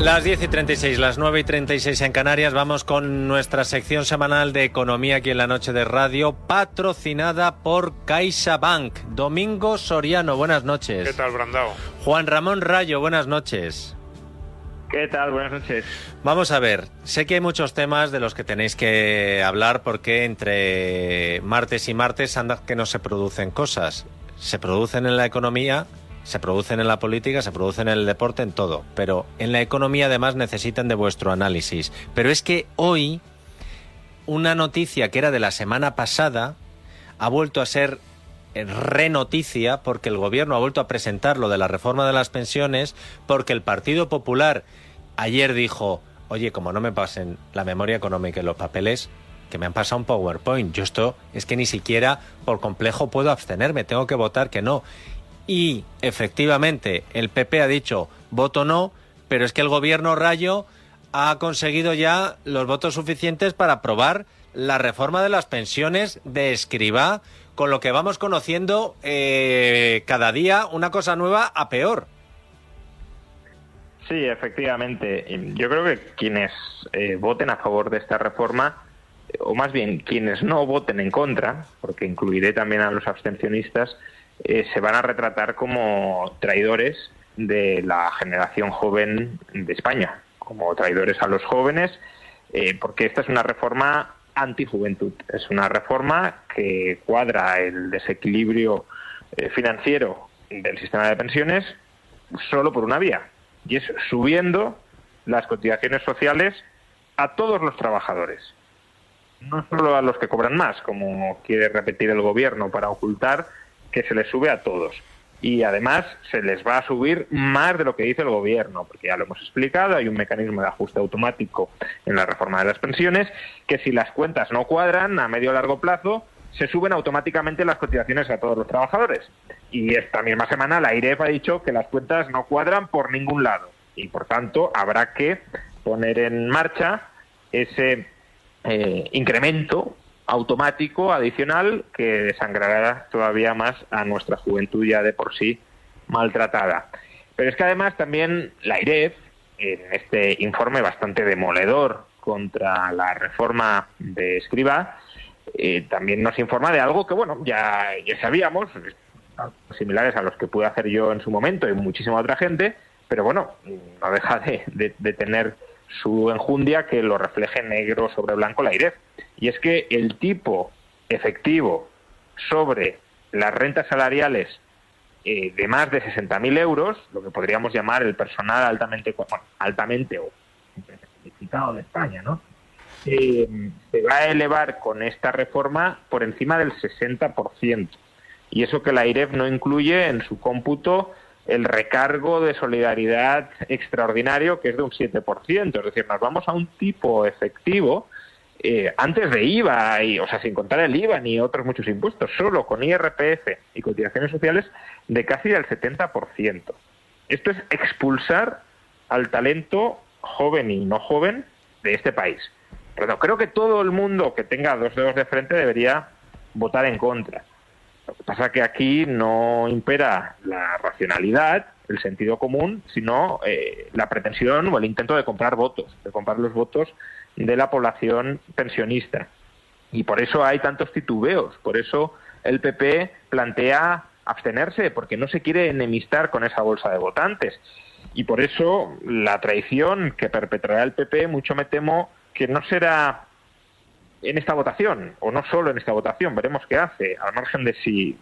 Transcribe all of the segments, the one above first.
Las 10 y 36, las 9 y 36 en Canarias, vamos con nuestra sección semanal de economía aquí en la noche de radio, patrocinada por CaixaBank. Domingo Soriano, buenas noches. ¿Qué tal, Brandao? Juan Ramón Rayo, buenas noches. ¿Qué tal? Buenas noches. Vamos a ver, sé que hay muchos temas de los que tenéis que hablar porque entre martes y martes anda que no se producen cosas. Se producen en la economía, se producen en la política, se producen en el deporte, en todo. Pero en la economía además necesitan de vuestro análisis. Pero es que hoy una noticia que era de la semana pasada ha vuelto a ser renoticia porque el gobierno ha vuelto a presentar lo de la reforma de las pensiones porque el Partido Popular ayer dijo, oye, como no me pasen la memoria económica y los papeles, que me han pasado un PowerPoint, yo esto es que ni siquiera por complejo puedo abstenerme, tengo que votar que no. Y efectivamente el PP ha dicho voto no, pero es que el gobierno Rayo ha conseguido ya los votos suficientes para aprobar la reforma de las pensiones de escriba con lo que vamos conociendo eh, cada día una cosa nueva a peor. Sí, efectivamente. Yo creo que quienes eh, voten a favor de esta reforma, o más bien quienes no voten en contra, porque incluiré también a los abstencionistas, eh, se van a retratar como traidores de la generación joven de España, como traidores a los jóvenes, porque esta es una reforma antijuventud. Es una reforma que cuadra el desequilibrio eh, financiero del sistema de pensiones solo por una vía, y es subiendo las cotizaciones sociales a todos los trabajadores, no solo a los que cobran más, como quiere repetir el gobierno para ocultar que se les sube a todos y además se les va a subir más de lo que dice el gobierno, porque ya lo hemos explicado, hay un mecanismo de ajuste automático en la reforma de las pensiones, que si las cuentas no cuadran a medio o largo plazo, se suben automáticamente las cotizaciones a todos los trabajadores. Y esta misma semana la IREF ha dicho que las cuentas no cuadran por ningún lado y por tanto habrá que poner en marcha ese eh, incremento automático adicional que desangrará todavía más a nuestra juventud ya de por sí maltratada. Pero es que además también la IREF, en este informe bastante demoledor contra la reforma de Escriba, eh, también nos informa de algo que, bueno, ya, ya sabíamos, similares a los que pude hacer yo en su momento y muchísima otra gente, pero bueno, no deja de, de tener su enjundia que lo refleje negro sobre blanco la IREF. Y es que el tipo efectivo sobre las rentas salariales eh, de más de 60.000 euros, lo que podríamos llamar el personal altamente, altamente o de España, ¿no? Eh, se va a elevar con esta reforma por encima del 60%. Y eso que la IREF no incluye en su cómputo el recargo de solidaridad extraordinario, que es de un 7%. Es decir, nos vamos a un tipo efectivo eh, antes de IVA, y, o sea, sin contar el IVA ni otros muchos impuestos, solo con IRPF y cotizaciones sociales de casi el 70%. Esto es expulsar al talento joven y no joven de este país. Pero creo que todo el mundo que tenga dos dedos de frente debería votar en contra. Lo que pasa es que aquí no impera la racionalidad, el sentido común, sino eh, la pretensión o el intento de comprar votos, de comprar los votos de la población pensionista. Y por eso hay tantos titubeos, por eso el PP plantea abstenerse, porque no se quiere enemistar con esa bolsa de votantes. Y por eso la traición que perpetrará el PP, mucho me temo que no será en esta votación, o no solo en esta votación, veremos qué hace, al margen de si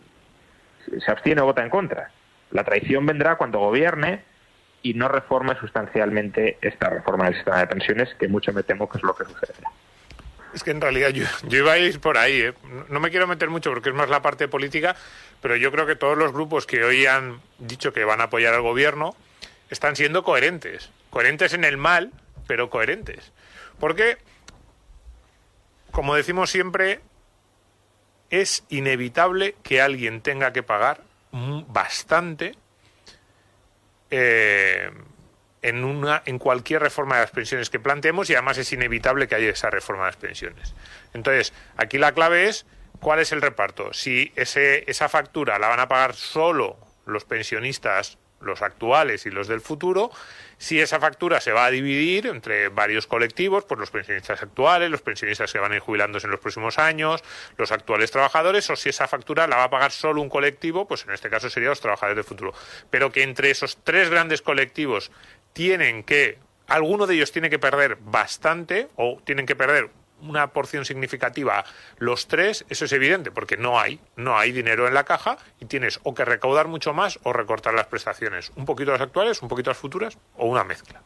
se abstiene o vota en contra. La traición vendrá cuando gobierne y no reforme sustancialmente esta reforma del sistema de pensiones, que mucho me temo que es lo que sucederá. Es que en realidad yo, iba a ir por ahí. ¿eh? No me quiero meter mucho porque es más la parte política, pero yo creo que todos los grupos que hoy han dicho que van a apoyar al gobierno están siendo coherentes. Coherentes en el mal, pero coherentes. Porque, como decimos siempre, es inevitable que alguien tenga que pagar bastante eh, en, una, en cualquier reforma de las pensiones que planteemos y además es inevitable que haya esa reforma de las pensiones. Entonces, aquí la clave es cuál es el reparto. Si ese, esa factura la van a pagar solo los pensionistas, los actuales y los del futuro, si esa factura se va a dividir entre varios colectivos, pues los pensionistas actuales, los pensionistas que van a ir jubilándose en los próximos años, los actuales trabajadores, o si esa factura la va a pagar solo un colectivo, pues en este caso serían los trabajadores del futuro. Pero que entre esos tres grandes colectivos tienen que, alguno de ellos tiene que perder bastante o tienen que perder una porción significativa los tres, eso es evidente, porque no hay, no hay dinero en la caja y tienes o que recaudar mucho más o recortar las prestaciones, un poquito las actuales, un poquito las futuras o una mezcla.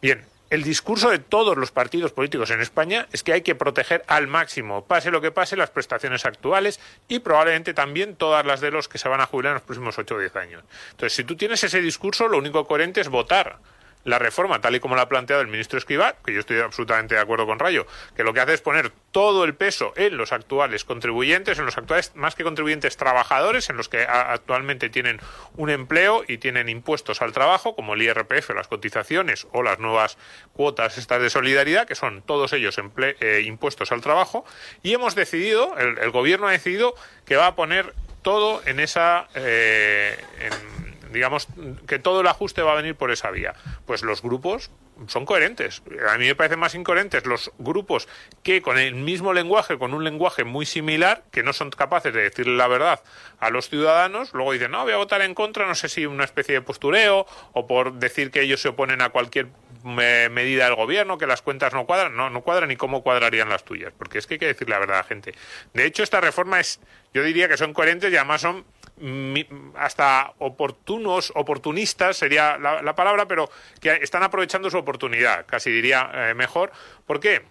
Bien, el discurso de todos los partidos políticos en España es que hay que proteger al máximo, pase lo que pase, las prestaciones actuales y probablemente también todas las de los que se van a jubilar en los próximos 8 o 10 años. Entonces, si tú tienes ese discurso, lo único coherente es votar la reforma, tal y como la ha planteado el ministro Escrivá, que yo estoy absolutamente de acuerdo con Rayo, que lo que hace es poner todo el peso en los actuales contribuyentes, en los actuales, más que contribuyentes, trabajadores, en los que actualmente tienen un empleo y tienen impuestos al trabajo, como el IRPF, las cotizaciones o las nuevas cuotas estas de solidaridad, que son todos ellos eh, impuestos al trabajo, y hemos decidido, el, gobierno ha decidido que va a poner todo en esa... Eh, digamos que todo el ajuste va a venir por esa vía. Pues los grupos son coherentes. A mí me parecen más incoherentes los grupos que con el mismo lenguaje, con un lenguaje muy similar, que no son capaces de decirle la verdad a los ciudadanos, luego dicen, no, voy a votar en contra, no sé si una especie de postureo o por decir que ellos se oponen a cualquier medida del gobierno, que las cuentas no cuadran, no, no cuadran y cómo cuadrarían las tuyas, porque es que hay que decirle la verdad a la gente. De hecho, esta reforma es, yo diría que son coherentes y además son hasta oportunos, oportunistas sería la, palabra, pero que están aprovechando su oportunidad, casi diría eh, mejor. ¿Por qué?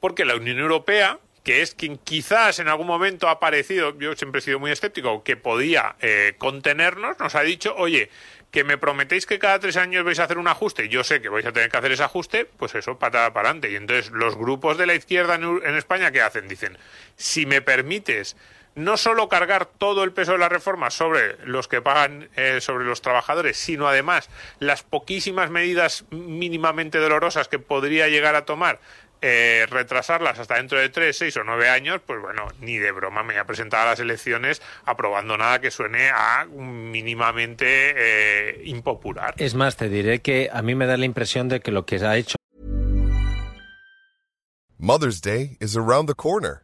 Porque la Unión Europea, que es quien quizás en algún momento ha parecido, yo siempre he sido muy escéptico, que podía eh, contenernos, nos ha dicho, oye, que me prometéis que cada tres años vais a hacer un ajuste, yo sé que vais a tener que hacer ese ajuste, pues eso, patada para adelante. Y entonces los grupos de la izquierda en, en España, ¿qué hacen? Dicen, si me permites no solo cargar todo el peso de la reforma sobre los que pagan, eh, sobre los trabajadores, sino además las poquísimas medidas mínimamente dolorosas que podría llegar a tomar eh, retrasarlas hasta dentro de tres, seis o nueve años, pues bueno, ni de broma me voy a presentar a las elecciones aprobando nada que suene a mínimamente eh, impopular. Es más, te diré que a mí me da la impresión de que lo que se ha hecho. Mother's Day is around the corner.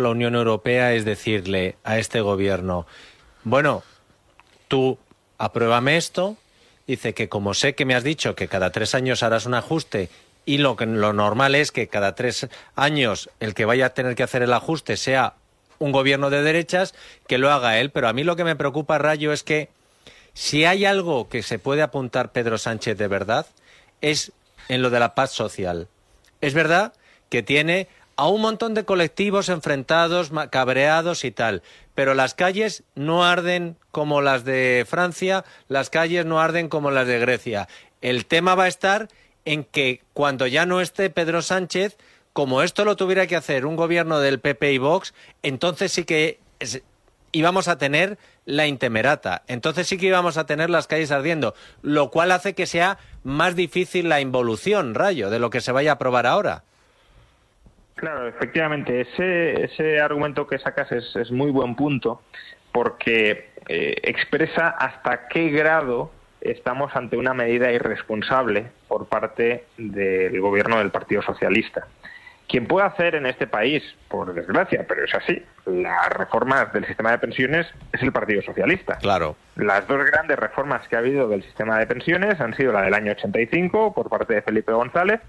La Unión Europea es decirle a este gobierno, bueno, tú apruébame esto, dice que como sé que me has dicho que cada tres años harás un ajuste y lo, que, lo normal es que cada tres años el que vaya a tener que hacer el ajuste sea un gobierno de derechas, que lo haga él. Pero a mí lo que me preocupa, Rayo, es que Si hay algo que se puede apuntar Pedro Sánchez de verdad, es en lo de la paz social. Es verdad que tiene a un montón de colectivos enfrentados, cabreados y tal, pero las calles no arden como las de Francia, las calles no arden como las de Grecia. El tema va a estar en que cuando ya no esté Pedro Sánchez, como esto lo tuviera que hacer un gobierno del PP y Vox, entonces sí que íbamos a tener la intemerata. Entonces sí que íbamos a tener las calles ardiendo, lo cual hace que sea más difícil la involución, rayo, de lo que se vaya a aprobar ahora. Claro, efectivamente, ese, ese argumento que sacas es, muy buen punto porque eh, expresa hasta qué grado estamos ante una medida irresponsable por parte del gobierno del Partido Socialista. Quien puede hacer en este país, por desgracia, pero es así, las reformas del sistema de pensiones es el Partido Socialista. Claro. Las dos grandes reformas que ha habido del sistema de pensiones han sido la del año 85 por parte de Felipe González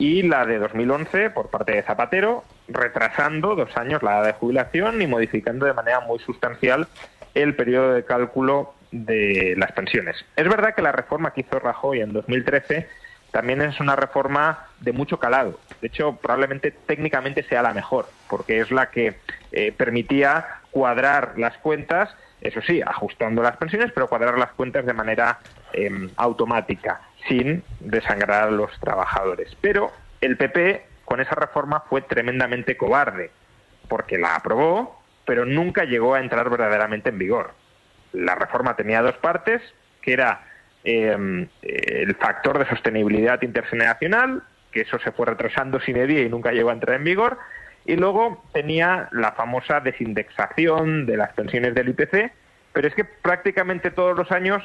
y la de 2011 por parte de Zapatero, retrasando dos años la edad de jubilación y modificando de manera muy sustancial el periodo de cálculo de las pensiones. Es verdad que la reforma que hizo Rajoy en 2013 también es una reforma de mucho calado. De hecho, probablemente técnicamente sea la mejor, porque es la que eh, permitía cuadrar las cuentas, eso sí, ajustando las pensiones, pero cuadrar las cuentas de manera em, automática, sin desangrar a los trabajadores. Pero el PP con esa reforma fue tremendamente cobarde, porque la aprobó, pero nunca llegó a entrar verdaderamente en vigor. La reforma tenía dos partes, que era Em, el factor de sostenibilidad intergeneracional, que eso se fue retrasando sin medida y nunca llegó a entrar en vigor, y luego tenía la famosa desindexación de las pensiones del IPC, pero es que prácticamente todos los años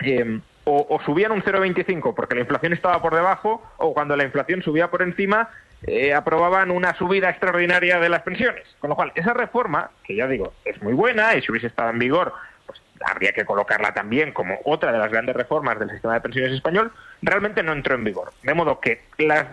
em, o, subían un 0,25 porque la inflación estaba por debajo, o cuando la inflación subía por encima, eh, aprobaban una subida extraordinaria de las pensiones. Con lo cual, esa reforma, que ya digo, es muy buena y si hubiese estado en vigor habría que colocarla también como otra de las grandes reformas del sistema de pensiones español, realmente no entró en vigor. De modo que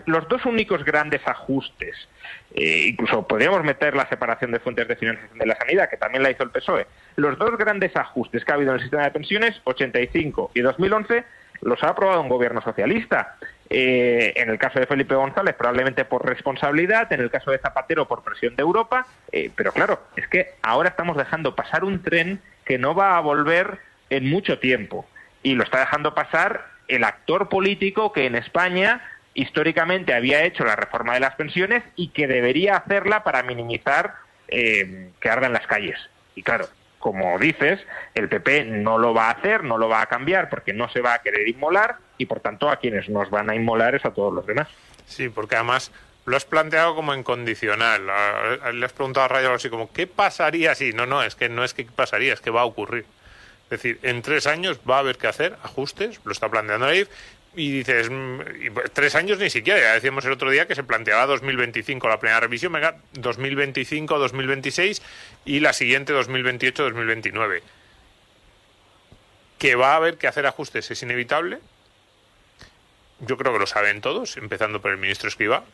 los dos únicos grandes ajustes, eh, incluso podríamos meter la separación de fuentes de financiación de la sanidad, que también la hizo el PSOE, los dos grandes ajustes que ha habido en el sistema de pensiones, 85 y 2011, los ha aprobado un gobierno socialista. Eh, en el caso de Felipe González, probablemente por responsabilidad, en el caso de Zapatero, por presión de Europa, eh, pero claro, es que ahora estamos dejando pasar un tren que no va a volver en mucho tiempo. Y lo está dejando pasar el actor político que en España históricamente había hecho la reforma de las pensiones y que debería hacerla para minimizar eh, que ardan las calles. Y claro, como dices, el PP no lo va a hacer, no lo va a cambiar porque no se va a querer inmolar y por tanto a quienes nos van a inmolar es a todos los demás. Sí, porque además lo has planteado como incondicional. Le has preguntado a Rayo así como, ¿qué pasaría si? No, no, es que no es que pasaría, es que va a ocurrir. Es decir, en tres años va a haber que hacer ajustes, lo está planteando ahí, y dices, mm, pues, tres años ni siquiera, ya decíamos el otro día que se planteaba 2025 la primera revisión, venga, 2025, 2026 y la siguiente 2028, 2029. Que va a haber que hacer ajustes es inevitable. Yo creo que lo saben todos, empezando por el ministro Escriba.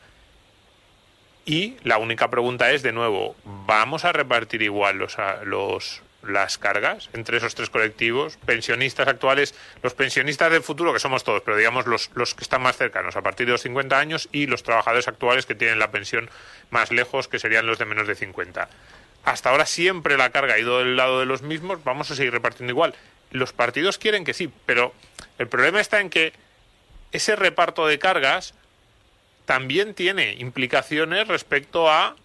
Y la única pregunta es, de nuevo, ¿vamos a repartir igual los, los, las cargas entre esos tres colectivos? Pensionistas actuales, los pensionistas del futuro, que somos todos, pero digamos los, los que están más cercanos, a partir de los 50 años, y los trabajadores actuales que tienen la pensión más lejos, que serían los de menos de 50. Hasta ahora siempre la carga ha ido del lado de los mismos, vamos a seguir repartiendo igual. Los partidos quieren que sí, pero el problema está en que ese reparto de cargas también tiene implicaciones respecto a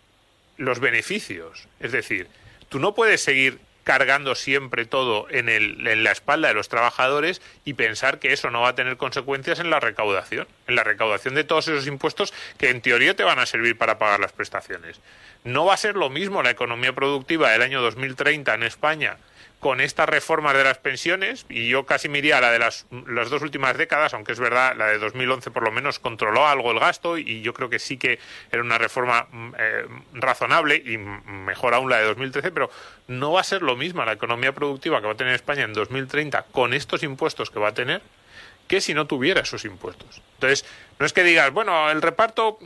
los beneficios. Es decir, tú no puedes seguir cargando siempre todo en, el, en la espalda de los trabajadores y pensar que eso no va a tener consecuencias en la recaudación, en la recaudación de todos esos impuestos que en teoría te van a servir para pagar las prestaciones. No va a ser lo mismo la economía productiva del año 2030 en España con estas reformas de las pensiones, y yo casi miría la de las, las, dos últimas décadas, aunque es verdad, la de 2011 por lo menos controló algo el gasto, y yo creo que sí que era una reforma mm, eh, razonable, y mejor aún la de 2013, pero no va a ser lo mismo la economía productiva que va a tener España en 2030 con estos impuestos que va a tener, que si no tuviera esos impuestos. Entonces, no es que digas, bueno, el reparto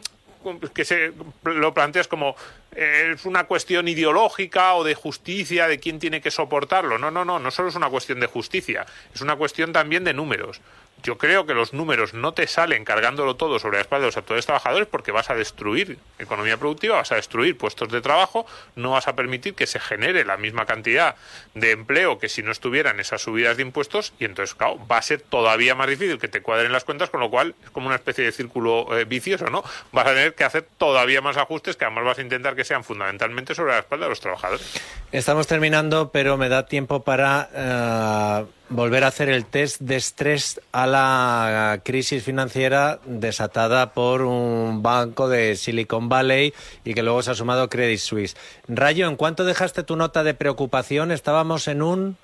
que se lo planteas como es una cuestión ideológica o de justicia de quién tiene que soportarlo. No, no, no, no solo es una cuestión de justicia, es una cuestión también de números yo creo que los números no te salen cargándolo todo sobre la espalda de los actuales trabajadores porque vas a destruir economía productiva, vas a destruir puestos de trabajo, no vas a permitir que se genere la misma cantidad de empleo que si no estuvieran esas subidas de impuestos y entonces, claro, va a ser todavía más difícil que te cuadren las cuentas, con lo cual es como una especie de círculo eh, vicioso, ¿no? Vas a tener que hacer todavía más ajustes que además vas a intentar que sean fundamentalmente sobre la espalda de los trabajadores. Estamos terminando, pero me da tiempo para... Eh, volver a hacer el test de estrés a la crisis financiera desatada por un banco de Silicon Valley y que luego se ha sumado Credit Suisse. Rayo, ¿en cuánto dejaste tu nota de preocupación? Estábamos en un...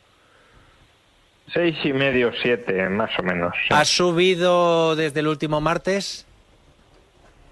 Seis y medio, siete, más o menos. ¿Ha subido desde el último martes?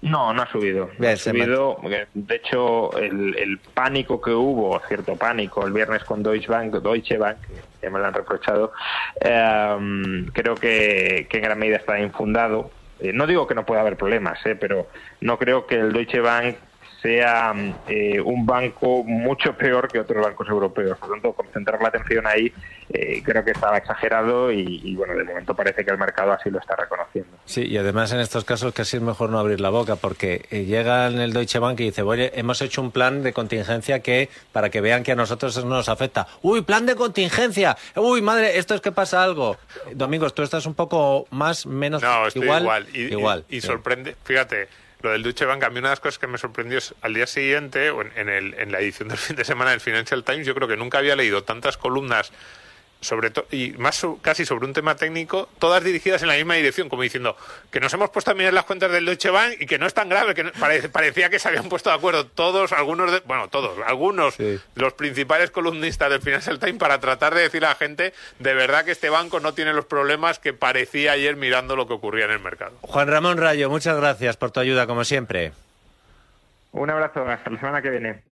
No, no ha subido. ha subido. De hecho, el, pánico que hubo, cierto pánico, el viernes con Deutsche Bank, Deutsche Bank, que me lo han reprochado, em, creo que, en gran medida está infundado. Eh, no digo que no pueda haber problemas, eh, pero no creo que el Deutsche Bank sea eh, un banco mucho peor que otros bancos europeos. Por lo tanto, concentrar la atención ahí eh, creo que estaba exagerado y, bueno, de momento parece que el mercado así lo está reconociendo. Sí, y además en estos casos casi es mejor no abrir la boca porque eh, llega en el Deutsche Bank y dice, oye, hemos hecho un plan de contingencia que para que vean que a nosotros eso nos afecta. Uy, plan de contingencia. Uy, madre, esto es que pasa algo. Domingos, tú estás un poco más, menos no, estoy igual. igual. Y, sorprende, fíjate, lo del Deutsche Bank, a mí una de las cosas que me sorprendió es al día siguiente, en, el, en la edición del fin de semana del Financial Times, yo creo que nunca había leído tantas columnas sobre todo y más casi sobre un tema técnico, todas dirigidas en la misma dirección, como diciendo que nos hemos puesto a mirar las cuentas del Deutsche Bank y que no es tan grave, que parecía que se habían puesto de acuerdo todos, algunos, de, bueno, todos, algunos, los principales columnistas del Financial Times para tratar de decir a la gente de verdad que este banco no tiene los problemas que parecía ayer mirando lo que ocurría en el mercado. Juan Ramón Rayo, muchas gracias por tu ayuda, como siempre. Un abrazo, hasta la semana que viene.